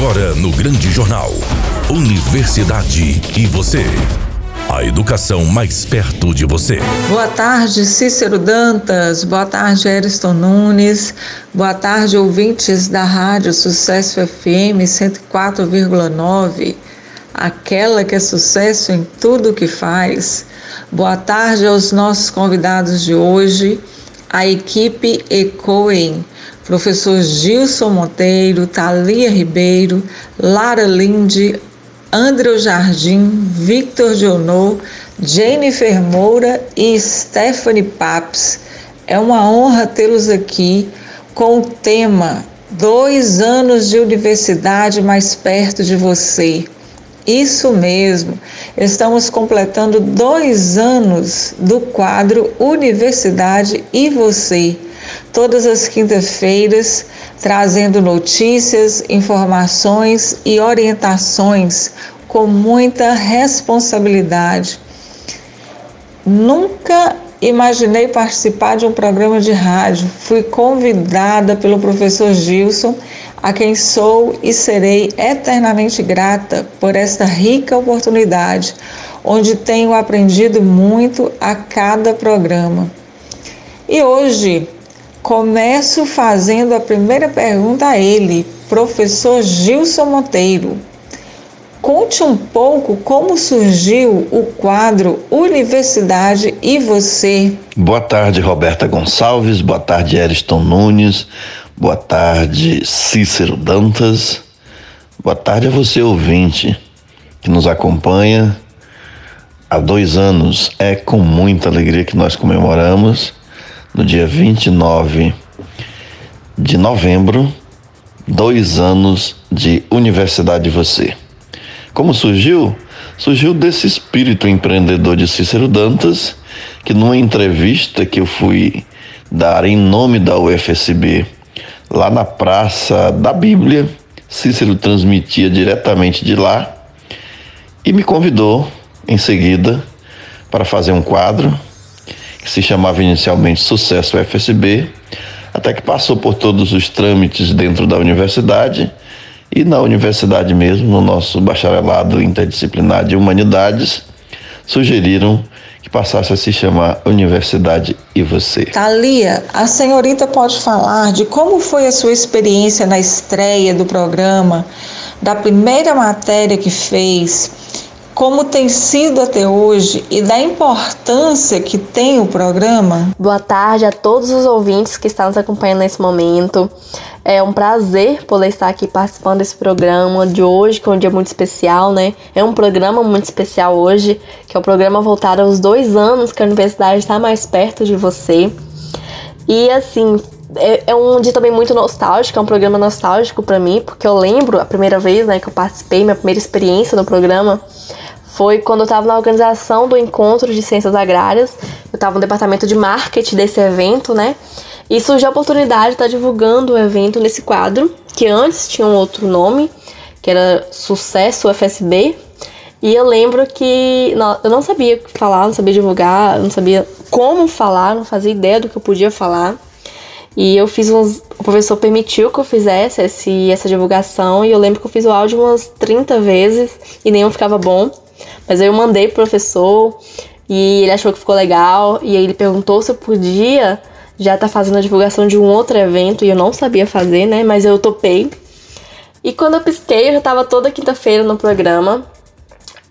Agora no Grande Jornal. Universidade e você. A educação mais perto de você. Boa tarde, Cícero Dantas. Boa tarde, Eriston Nunes. Boa tarde, ouvintes da Rádio Sucesso FM 104,9. Aquela que é sucesso em tudo que faz. Boa tarde aos nossos convidados de hoje, a equipe Ecoem professor Gilson Monteiro, Thalia Ribeiro, Lara Linde, André Jardim, Victor Dionô, Jennifer Moura e Stephanie Paps. É uma honra tê-los aqui com o tema Dois anos de universidade mais perto de você. Isso mesmo, estamos completando dois anos do quadro Universidade e Você todas as quintas-feiras, trazendo notícias, informações e orientações com muita responsabilidade. Nunca imaginei participar de um programa de rádio. Fui convidada pelo professor Gilson, a quem sou e serei eternamente grata por esta rica oportunidade, onde tenho aprendido muito a cada programa. E hoje Começo fazendo a primeira pergunta a ele, professor Gilson Monteiro. Conte um pouco como surgiu o quadro Universidade e Você. Boa tarde, Roberta Gonçalves. Boa tarde, Ariston Nunes. Boa tarde, Cícero Dantas. Boa tarde a você, ouvinte, que nos acompanha há dois anos. É com muita alegria que nós comemoramos no dia 29 de novembro, dois anos de Universidade de Você. Como surgiu? Surgiu desse espírito empreendedor de Cícero Dantas, que numa entrevista que eu fui dar em nome da UFSB, lá na Praça da Bíblia, Cícero transmitia diretamente de lá e me convidou em seguida para fazer um quadro que se chamava inicialmente Sucesso FSB, até que passou por todos os trâmites dentro da universidade e na universidade mesmo, no nosso bacharelado interdisciplinar de humanidades, sugeriram que passasse a se chamar Universidade e Você. Thalia, a senhorita pode falar de como foi a sua experiência na estreia do programa, da primeira matéria que fez como tem sido até hoje e da importância que tem o programa? Boa tarde a todos os ouvintes que estão nos acompanhando nesse momento. É um prazer poder estar aqui participando desse programa de hoje, que é um dia muito especial, né? É um programa muito especial hoje, que é o um programa voltado aos dois anos que a universidade está mais perto de você. E assim, é, é, um dia também muito nostálgico, é um programa nostálgico para mim, porque eu lembro a primeira vez né, que eu participei, minha primeira experiência no programa foi quando eu estava na organização do encontro de ciências agrárias. Eu estava no departamento de marketing desse evento, né? E surgiu a oportunidade de estar divulgando o evento nesse quadro, que antes tinha um outro nome, que era Sucesso FSB. E eu lembro que eu não sabia falar, não sabia divulgar, não sabia como falar, não fazia ideia do que eu podia falar. E eu fiz uns. O professor permitiu que eu fizesse esse, essa divulgação. E eu lembro que eu fiz o áudio umas 30 vezes e nenhum ficava bom. Mas aí eu mandei pro professor e ele achou que ficou legal. E aí ele perguntou se eu podia já tá fazendo a divulgação de um outro evento e eu não sabia fazer, né? Mas eu topei. E quando eu pisquei, eu já tava toda quinta-feira no programa.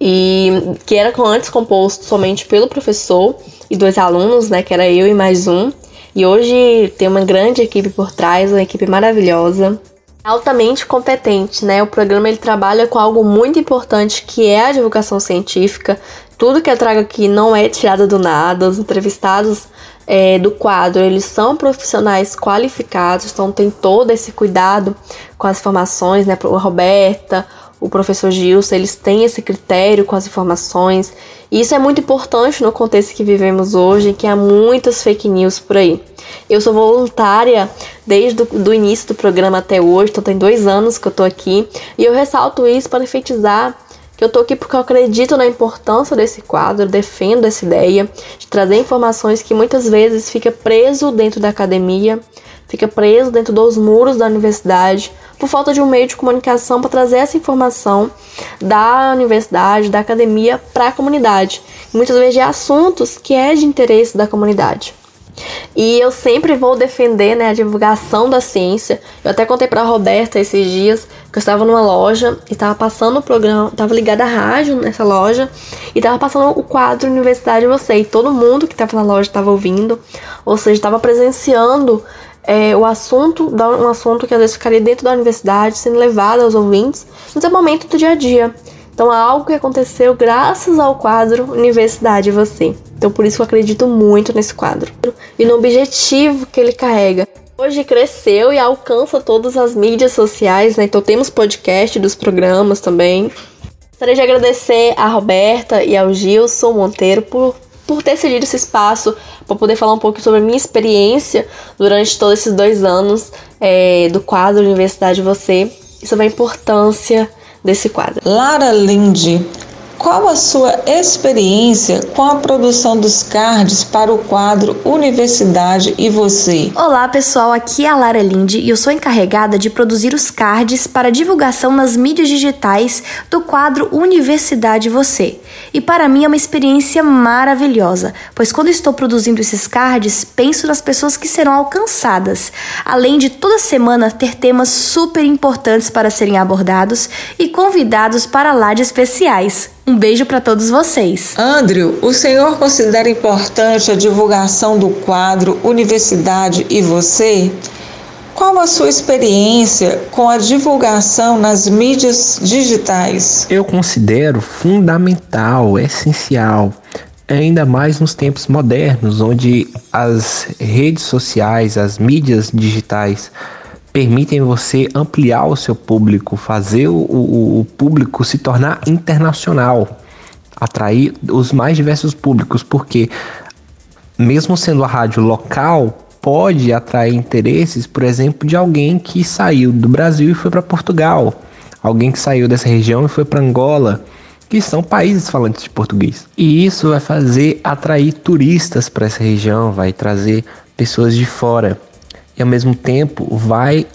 E que era antes composto somente pelo professor e dois alunos, né? Que era eu e mais um. E hoje tem uma grande equipe por trás, uma equipe maravilhosa altamente competente, né? O programa ele trabalha com algo muito importante que é a divulgação científica. Tudo que eu trago aqui não é tirado do nada. Os entrevistados é, do quadro eles são profissionais qualificados, então tem todo esse cuidado com as informações, né? A Roberta, o professor Gilson, eles têm esse critério com as informações. E isso é muito importante no contexto que vivemos hoje, que há muitas fake news por aí. Eu sou voluntária desde o início do programa até hoje, então tem dois anos que eu tô aqui. E eu ressalto isso para enfatizar que eu tô aqui porque eu acredito na importância desse quadro, defendo essa ideia de trazer informações que muitas vezes fica preso dentro da academia, fica preso dentro dos muros da universidade por falta de um meio de comunicação para trazer essa informação da universidade, da academia para a comunidade. muitas vezes de assuntos que é de interesse da comunidade. E eu sempre vou defender né, a divulgação da ciência. Eu até contei para a Roberta esses dias que eu estava numa loja e estava passando o programa, estava ligada à rádio nessa loja e estava passando o quadro Universidade Você. E todo mundo que estava na loja estava ouvindo, ou seja, estava presenciando é, o assunto, um assunto que às vezes ficaria dentro da universidade, sendo levado aos ouvintes no seu momento do dia a dia. Então, algo que aconteceu graças ao quadro Universidade Você. Então, por isso eu acredito muito nesse quadro e no objetivo que ele carrega. Hoje cresceu e alcança todas as mídias sociais, né? Então, temos podcast dos programas também. Gostaria de agradecer a Roberta e ao Gilson Monteiro por, por ter cedido esse espaço para poder falar um pouco sobre a minha experiência durante todos esses dois anos é, do quadro Universidade Você e sobre a importância desse quadro. Lara Linde, qual a sua experiência com a produção dos cards para o quadro Universidade e você? Olá pessoal, aqui é a Lara Linde e eu sou encarregada de produzir os cards para divulgação nas mídias digitais do quadro Universidade e Você. E para mim é uma experiência maravilhosa, pois quando estou produzindo esses cards, penso nas pessoas que serão alcançadas, além de toda semana ter temas super importantes para serem abordados e convidados para lá de especiais. Um beijo para todos vocês. Andrew, o senhor considera importante a divulgação do quadro Universidade e Você? Qual a sua experiência com a divulgação nas mídias digitais? Eu considero fundamental, essencial, ainda mais nos tempos modernos, onde as redes sociais, as mídias digitais permitem você ampliar o seu público, fazer o, o, o público se tornar internacional, atrair os mais diversos públicos, porque mesmo sendo a rádio local, pode atrair interesses, por exemplo, de alguém que saiu do Brasil e foi para Portugal, alguém que saiu dessa região e foi para Angola, que são países falantes de português. E isso vai fazer atrair turistas para essa região, vai trazer pessoas de fora e ao mesmo tempo vai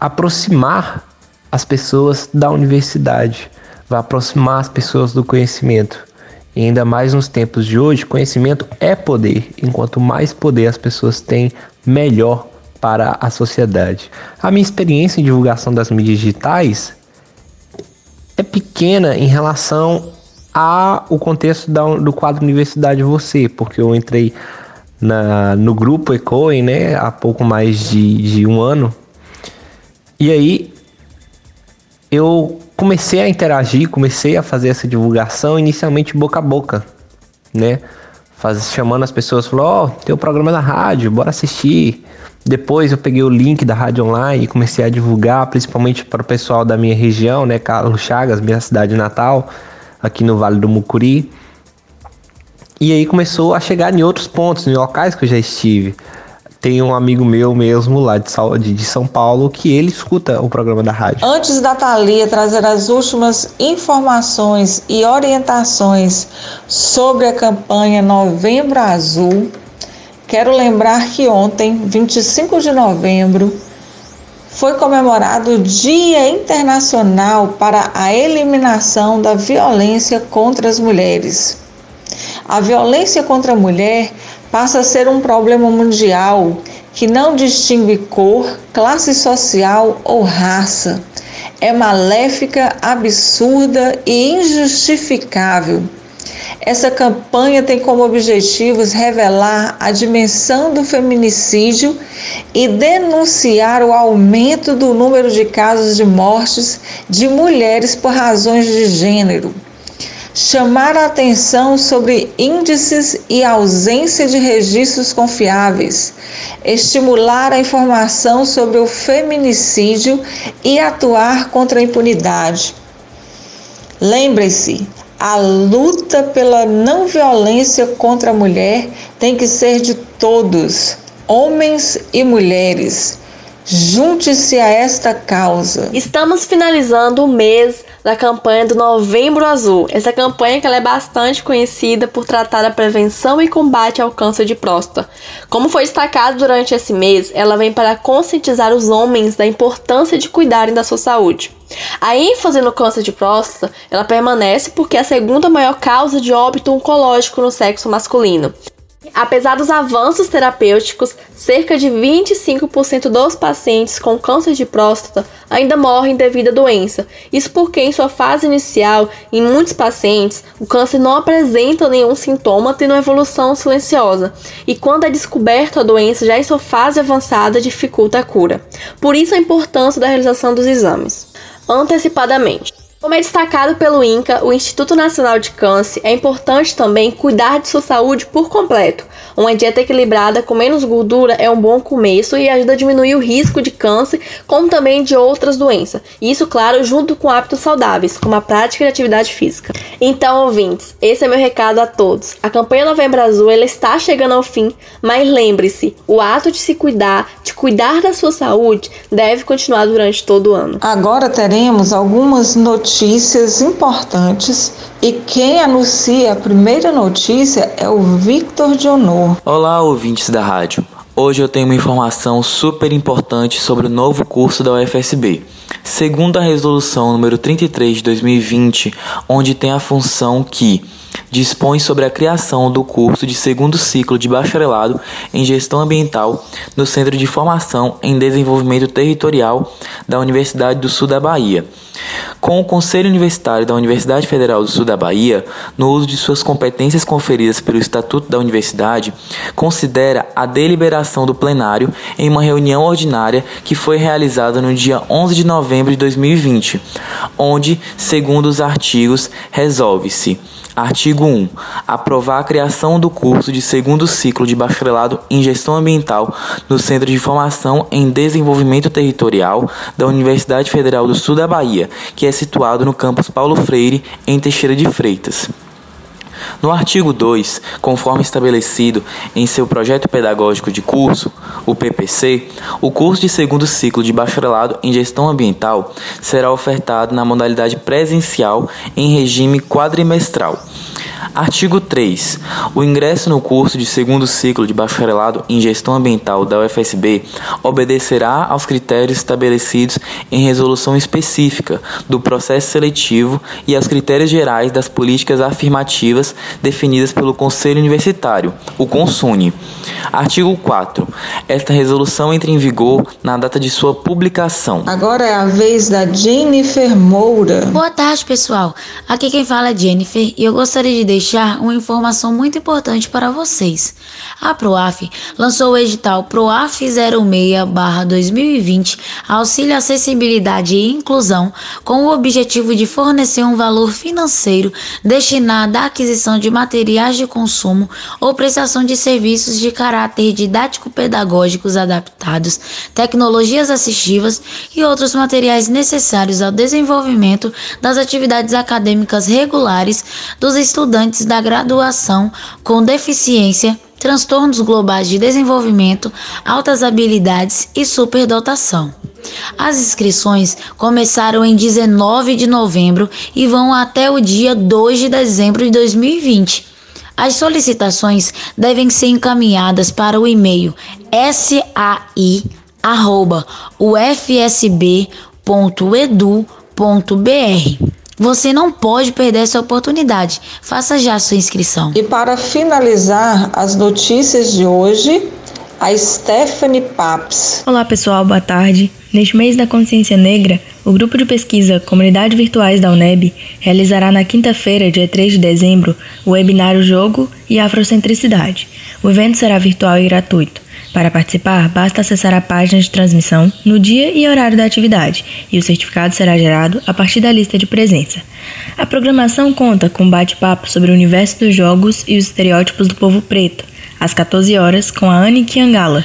aproximar as pessoas da universidade, vai aproximar as pessoas do conhecimento. E ainda mais nos tempos de hoje, conhecimento é poder. Enquanto mais poder as pessoas têm, melhor para a sociedade. A minha experiência em divulgação das mídias digitais é pequena em relação ao contexto da, do quadro Universidade Você, porque eu entrei na, no grupo Ecoen, né, há pouco mais de, de um ano. E aí eu comecei a interagir, comecei a fazer essa divulgação inicialmente boca a boca, né? Faz, chamando as pessoas, falou, ó, oh, tem o um programa na rádio, bora assistir. Depois eu peguei o link da rádio online e comecei a divulgar, principalmente para o pessoal da minha região, né, Carlos Chagas, minha cidade natal, aqui no Vale do Mucuri. E aí começou a chegar em outros pontos, em locais que eu já estive. Tem um amigo meu mesmo lá de, São Paulo que ele escuta o programa da rádio. Antes da Thalia trazer as últimas informações e orientações sobre a campanha Novembro Azul, quero lembrar que ontem, 25 de novembro, foi comemorado o Dia Internacional para a Eliminação da Violência contra as Mulheres. A violência contra a mulher passa a ser um problema mundial que não distingue cor, classe social ou raça. É maléfica, absurda e injustificável. Essa campanha tem como objetivos revelar a dimensão do feminicídio e denunciar o aumento do número de casos de mortes de mulheres por razões de gênero chamar a atenção sobre índices e ausência de registros confiáveis, estimular a informação sobre o feminicídio e atuar contra a impunidade. Lembre-se, a luta pela não violência contra a mulher tem que ser de todos, homens e mulheres. Junte-se a esta causa. Estamos finalizando o mês da campanha do Novembro Azul. Essa campanha que é bastante conhecida por tratar da prevenção e combate ao câncer de próstata. Como foi destacado durante esse mês, ela vem para conscientizar os homens da importância de cuidarem da sua saúde. A ênfase no câncer de próstata, ela permanece porque é a segunda maior causa de óbito oncológico no sexo masculino. Apesar dos avanços terapêuticos, cerca de 25% dos pacientes com câncer de próstata ainda morrem devido à doença. Isso porque, em sua fase inicial, em muitos pacientes, o câncer não apresenta nenhum sintoma, tendo uma evolução silenciosa. E quando é descoberto a doença já em sua fase avançada, dificulta a cura. Por isso a importância da realização dos exames antecipadamente. Como é destacado pelo INCA, o Instituto Nacional de Câncer, é importante também cuidar de sua saúde por completo. Uma dieta equilibrada com menos gordura é um bom começo e ajuda a diminuir o risco de câncer, como também de outras doenças. Isso, claro, junto com hábitos saudáveis, como a prática de atividade física. Então, ouvintes, esse é meu recado a todos. A campanha Novembro Azul ela está chegando ao fim, mas lembre-se, o ato de se cuidar, de cuidar da sua saúde, deve continuar durante todo o ano. Agora teremos algumas notícias notícias importantes e quem anuncia a primeira notícia é o Victor de Honor. Olá, ouvintes da rádio. Hoje eu tenho uma informação super importante sobre o novo curso da UFSB. Segundo a resolução número 33 de 2020, onde tem a função que dispõe sobre a criação do curso de segundo ciclo de bacharelado em gestão ambiental no Centro de Formação em Desenvolvimento Territorial da Universidade do Sul da Bahia. Com o Conselho Universitário da Universidade Federal do Sul da Bahia, no uso de suas competências conferidas pelo Estatuto da Universidade, considera a deliberação do plenário em uma reunião ordinária que foi realizada no dia 11 de novembro de 2020, onde, segundo os artigos, resolve-se Artigo 1. Aprovar a criação do curso de segundo ciclo de bacharelado em Gestão Ambiental no Centro de Formação em Desenvolvimento Territorial da Universidade Federal do Sul da Bahia, que é situado no campus Paulo Freire, em Teixeira de Freitas. No artigo 2, conforme estabelecido em seu projeto pedagógico de curso, o PPC, o curso de segundo ciclo de bacharelado em gestão ambiental será ofertado na modalidade presencial em regime quadrimestral Artigo 3. O ingresso no curso de segundo ciclo de bacharelado em gestão ambiental da UFSB obedecerá aos critérios estabelecidos em resolução específica do processo seletivo e aos critérios gerais das políticas afirmativas definidas pelo Conselho Universitário, o CONSUNE. Artigo 4. Esta resolução entra em vigor na data de sua publicação. Agora é a vez da Jennifer Moura. Boa tarde, pessoal. Aqui quem fala é Jennifer e eu gostaria de deixar uma informação muito importante para vocês. A Proaf lançou o edital Proaf 06/2020 Auxílio Acessibilidade e Inclusão com o objetivo de fornecer um valor financeiro destinado à aquisição de materiais de consumo ou prestação de serviços de caráter didático-pedagógicos adaptados, tecnologias assistivas e outros materiais necessários ao desenvolvimento das atividades acadêmicas regulares dos estudantes estudantes da graduação com deficiência, transtornos globais de desenvolvimento, altas habilidades e superdotação. As inscrições começaram em 19 de novembro e vão até o dia 2 de dezembro de 2020. As solicitações devem ser encaminhadas para o e-mail sai@ufsb.edu.br. Você não pode perder essa oportunidade. Faça já sua inscrição. E para finalizar as notícias de hoje, a Stephanie Paps. Olá pessoal, boa tarde. Neste mês da consciência negra, o grupo de pesquisa Comunidades Virtuais da UNEB realizará na quinta-feira, dia 3 de dezembro, o webinário Jogo e Afrocentricidade. O evento será virtual e gratuito. Para participar, basta acessar a página de transmissão no dia e horário da atividade e o certificado será gerado a partir da lista de presença. A programação conta com bate-papo sobre o universo dos jogos e os estereótipos do povo preto, às 14 horas, com a Anne Kiangala.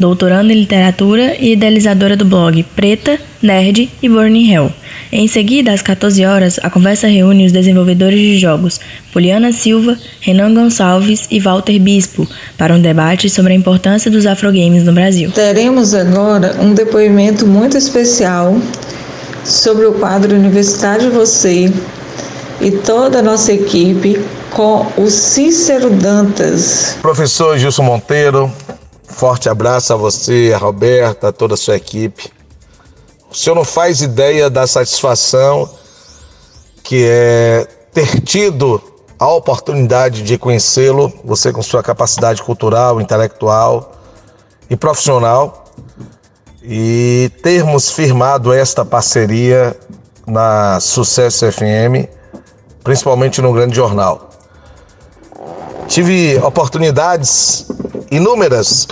Doutoranda em literatura e idealizadora do blog Preta, Nerd e Burning Hell. Em seguida, às 14 horas, a conversa reúne os desenvolvedores de jogos Poliana Silva, Renan Gonçalves e Walter Bispo para um debate sobre a importância dos afrogames no Brasil. Teremos agora um depoimento muito especial sobre o quadro Universidade Você e toda a nossa equipe com o Cícero Dantas. Professor Gilson Monteiro, Forte abraço a você, a Roberta, a toda a sua equipe. O senhor não faz ideia da satisfação que é ter tido a oportunidade de conhecê-lo, você com sua capacidade cultural, intelectual e profissional, e termos firmado esta parceria na Sucesso FM, principalmente no Grande Jornal. Tive oportunidades inúmeras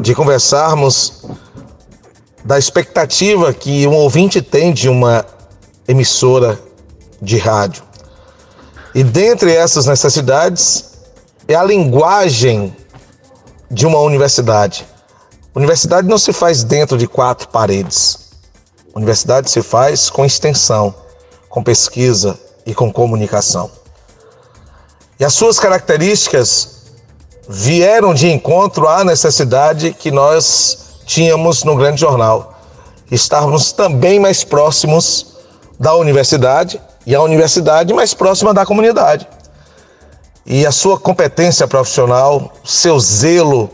de conversarmos da expectativa que um ouvinte tem de uma emissora de rádio. E dentre essas necessidades é a linguagem de uma universidade. Universidade não se faz dentro de quatro paredes. Universidade se faz com extensão, com pesquisa e com comunicação. E as suas características vieram de encontro à necessidade que nós tínhamos no Grande Jornal. Estarmos também mais próximos da universidade e a universidade mais próxima da comunidade. E a sua competência profissional, seu zelo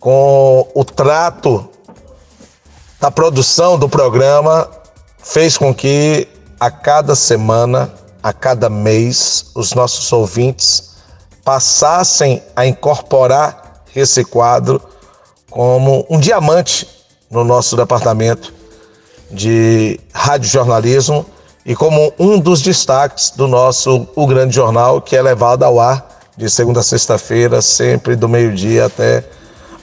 com o trato da produção do programa fez com que a cada semana, a cada mês, os nossos ouvintes passassem a incorporar esse quadro como um diamante no nosso departamento de radiojornalismo e como um dos destaques do nosso O Grande Jornal, que é levado ao ar de segunda a sexta-feira, sempre do meio-dia até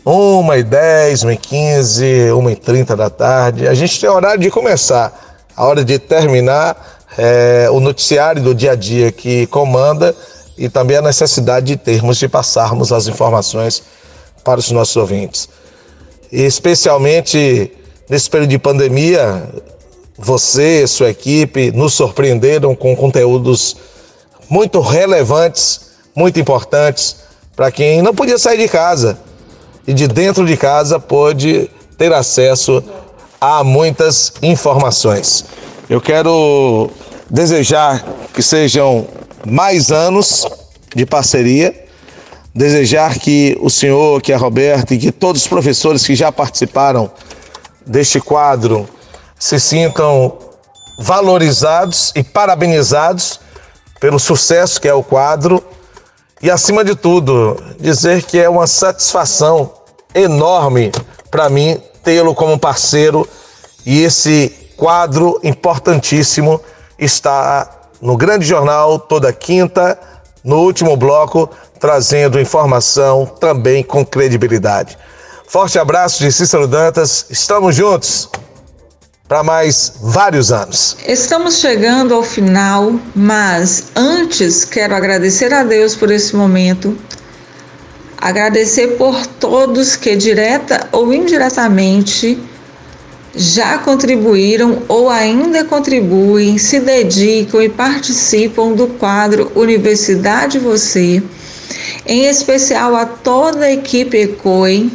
1 e 10, 1 e 15, 1 e 30 da tarde. A gente tem horário de começar, a hora de terminar é, o noticiário do dia a dia que comanda e também a necessidade de termos de passarmos as informações para os nossos ouvintes. E especialmente nesse período de pandemia, você e sua equipe nos surpreenderam com conteúdos muito relevantes, muito importantes para quem não podia sair de casa e de dentro de casa pôde ter acesso a muitas informações. Eu quero desejar que sejam mais anos de parceria. Desejar que o senhor, que a Roberta e que todos os professores que já participaram deste quadro se sintam valorizados e parabenizados pelo sucesso que é o quadro e, acima de tudo, dizer que é uma satisfação enorme para mim tê-lo como parceiro e esse quadro importantíssimo está no Grande Jornal toda quinta, no último bloco, trazendo informação também com credibilidade. Forte abraço de Cícero Dantas, estamos juntos para mais vários anos. Estamos chegando ao final, mas antes quero agradecer a Deus por esse momento, agradecer por todos que direta ou indiretamente já contribuíram ou ainda contribuem, se dedicam e participam do quadro Universidade Você, em especial a toda a equipe ECOI,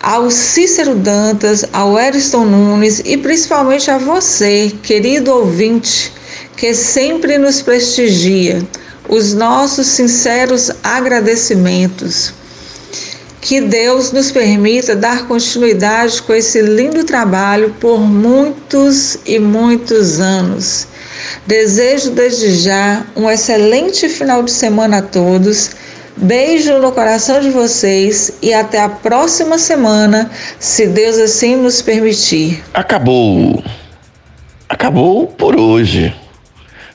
ao Cícero Dantas, ao Eriston Nunes e principalmente a você, querido ouvinte, que sempre nos prestigia. Os nossos sinceros agradecimentos. Que Deus nos permita dar continuidade com esse lindo trabalho por muitos e muitos anos. Desejo desde já um excelente final de semana a todos. Beijo no coração de vocês e até a próxima semana, se Deus assim nos permitir. Acabou. Acabou por hoje.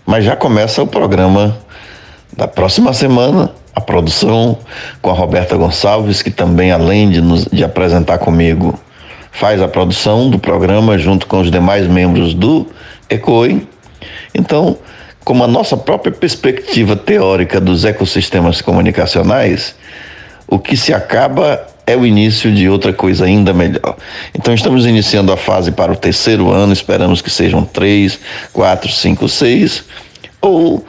Mas já começa o programa da próxima semana produção com a Roberta Gonçalves, que também, além de, nos, de apresentar comigo, faz a produção do programa junto com os demais membros do ECOI. Então, como a nossa própria perspectiva teórica dos ecossistemas comunicacionais, o que se acaba é o início de outra coisa ainda melhor. Então estamos iniciando a fase para o terceiro ano, esperamos que sejam três, quatro, cinco, seis, ou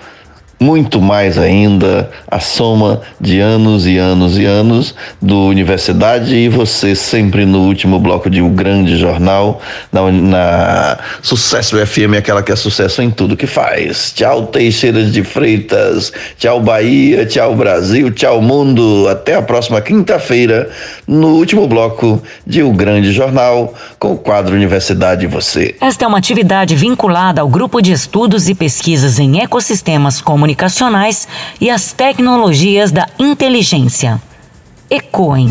muito mais ainda a soma de anos e anos e anos do Universidade e você sempre no último bloco de O Grande Jornal, na, na Sucesso FM, aquela que é sucesso em tudo que faz. Tchau, Teixeiras de Freitas, tchau, Bahia, tchau, Brasil, tchau, mundo. Até a próxima quinta-feira, no último bloco de O Grande Jornal, com o quadro Universidade e Você. Esta é uma atividade vinculada ao grupo de estudos e pesquisas em ecossistemas comunicacionais comunicacionais e as tecnologias da inteligência. Ecoem.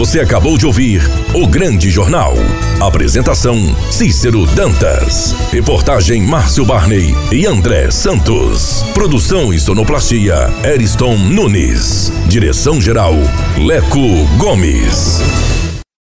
Você acabou de ouvir O Grande Jornal. Apresentação: Cícero Dantas. Reportagem: Márcio Barney e André Santos. Produção e sonoplastia: Eriston Nunes. Direção-geral: Leco Gomes.